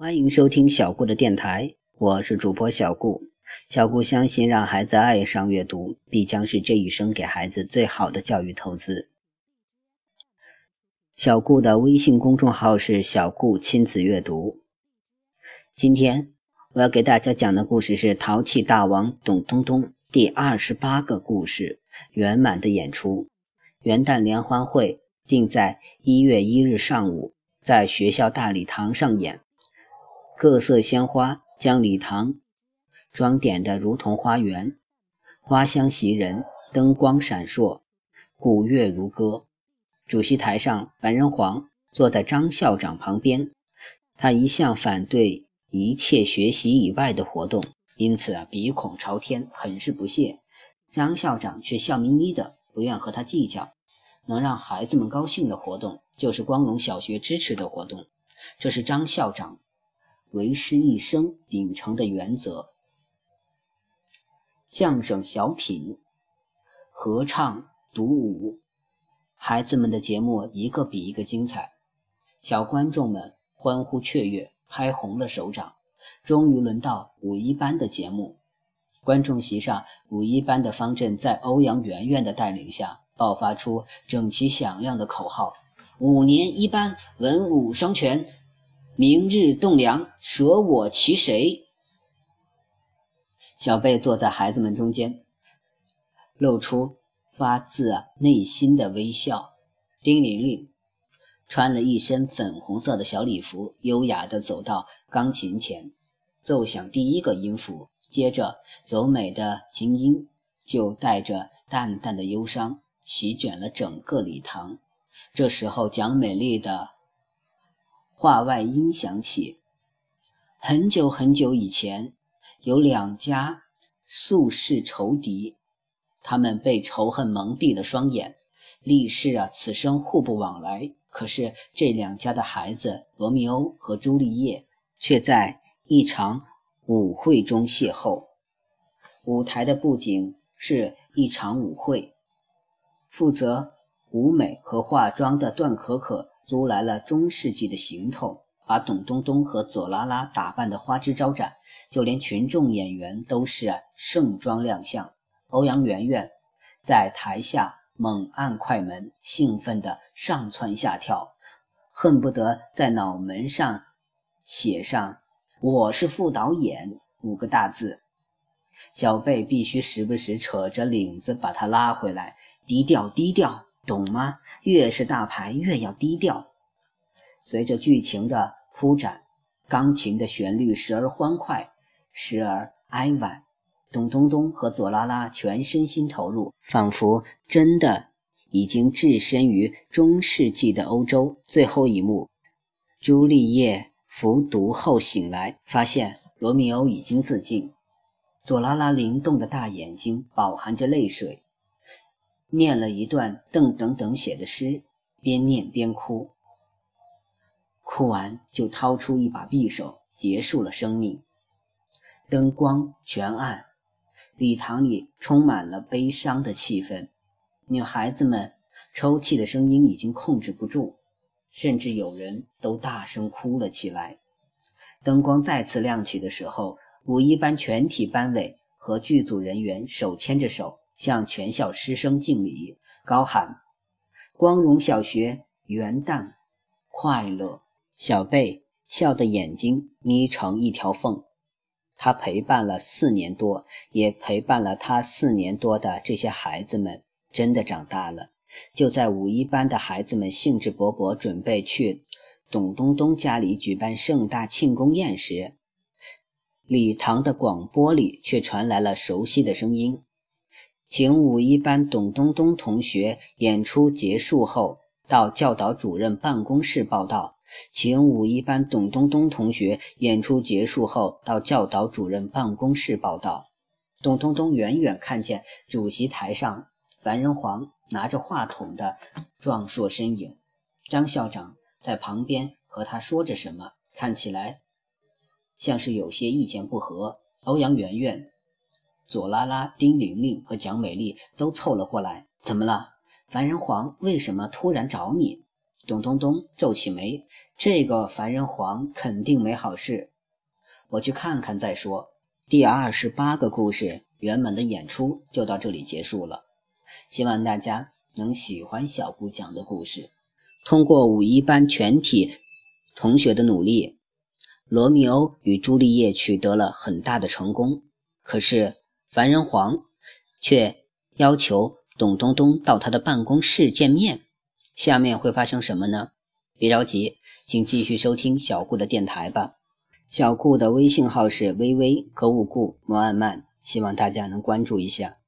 欢迎收听小顾的电台，我是主播小顾。小顾相信，让孩子爱上阅读，必将是这一生给孩子最好的教育投资。小顾的微信公众号是“小顾亲子阅读”。今天我要给大家讲的故事是《淘气大王董东东》第二十八个故事圆满的演出。元旦联欢会定在一月一日上午，在学校大礼堂上演。各色鲜花将礼堂装点得如同花园，花香袭人，灯光闪烁，鼓乐如歌。主席台上，白仁煌坐在张校长旁边，他一向反对一切学习以外的活动，因此啊鼻孔朝天，很是不屑。张校长却笑眯眯的，不愿和他计较。能让孩子们高兴的活动，就是光荣小学支持的活动，这是张校长。为师一生秉承的原则。相声、小品、合唱、独舞，孩子们的节目一个比一个精彩，小观众们欢呼雀跃，拍红了手掌。终于轮到五一班的节目，观众席上，五一班的方阵在欧阳媛媛的带领下，爆发出整齐响亮的口号：“五年一班，文武双全。”明日栋梁，舍我其谁？小贝坐在孩子们中间，露出发自内心的微笑。丁玲玲穿了一身粉红色的小礼服，优雅地走到钢琴前，奏响第一个音符。接着，柔美的琴音就带着淡淡的忧伤，席卷了整个礼堂。这时候，蒋美丽的。话外音响起。很久很久以前，有两家宿世仇敌，他们被仇恨蒙蔽了双眼，立誓啊，此生互不往来。可是这两家的孩子罗密欧和朱丽叶，却在一场舞会中邂逅。舞台的布景是一场舞会，负责舞美和化妆的段可可。租来了中世纪的行头，把董东东和左拉拉打扮得花枝招展，就连群众演员都是盛装亮相。欧阳媛媛在台下猛按快门，兴奋地上蹿下跳，恨不得在脑门上写上“我是副导演”五个大字。小贝必须时不时扯着领子把他拉回来，低调低调。懂吗？越是大牌，越要低调。随着剧情的铺展，钢琴的旋律时而欢快，时而哀婉。董东东和左拉拉全身心投入，仿佛真的已经置身于中世纪的欧洲。最后一幕，朱丽叶服毒后醒来，发现罗密欧已经自尽。左拉拉灵动的大眼睛饱含着泪水。念了一段邓等等写的诗，边念边哭，哭完就掏出一把匕首，结束了生命。灯光全暗，礼堂里充满了悲伤的气氛。女孩子们抽泣的声音已经控制不住，甚至有人都大声哭了起来。灯光再次亮起的时候，五一班全体班委和剧组人员手牵着手。向全校师生敬礼，高喊：“光荣小学元旦快乐！”小贝笑得眼睛眯成一条缝。他陪伴了四年多，也陪伴了他四年多的这些孩子们，真的长大了。就在五一班的孩子们兴致勃勃准备去董东东家里举办盛大庆功宴时，礼堂的广播里却传来了熟悉的声音。请五一班董东东同学演出结束后到教导主任办公室报到。请五一班董东东同学演出结束后到教导主任办公室报到。董东东远远看见主席台上樊仁煌拿着话筒的壮硕身影，张校长在旁边和他说着什么，看起来像是有些意见不合。欧阳媛媛。左拉拉、丁玲玲和蒋美丽都凑了过来。怎么了？樊仁皇为什么突然找你？董东东皱起眉：“这个凡人皇肯定没好事，我去看看再说。”第二十八个故事圆满的演出就到这里结束了，希望大家能喜欢小顾讲的故事。通过五一班全体同学的努力，《罗密欧与朱丽叶》取得了很大的成功。可是凡人皇却要求董东东到他的办公室见面。下面会发生什么呢？别着急，请继续收听小顾的电台吧。小顾的微信号是微微可五顾莫按慢，希望大家能关注一下。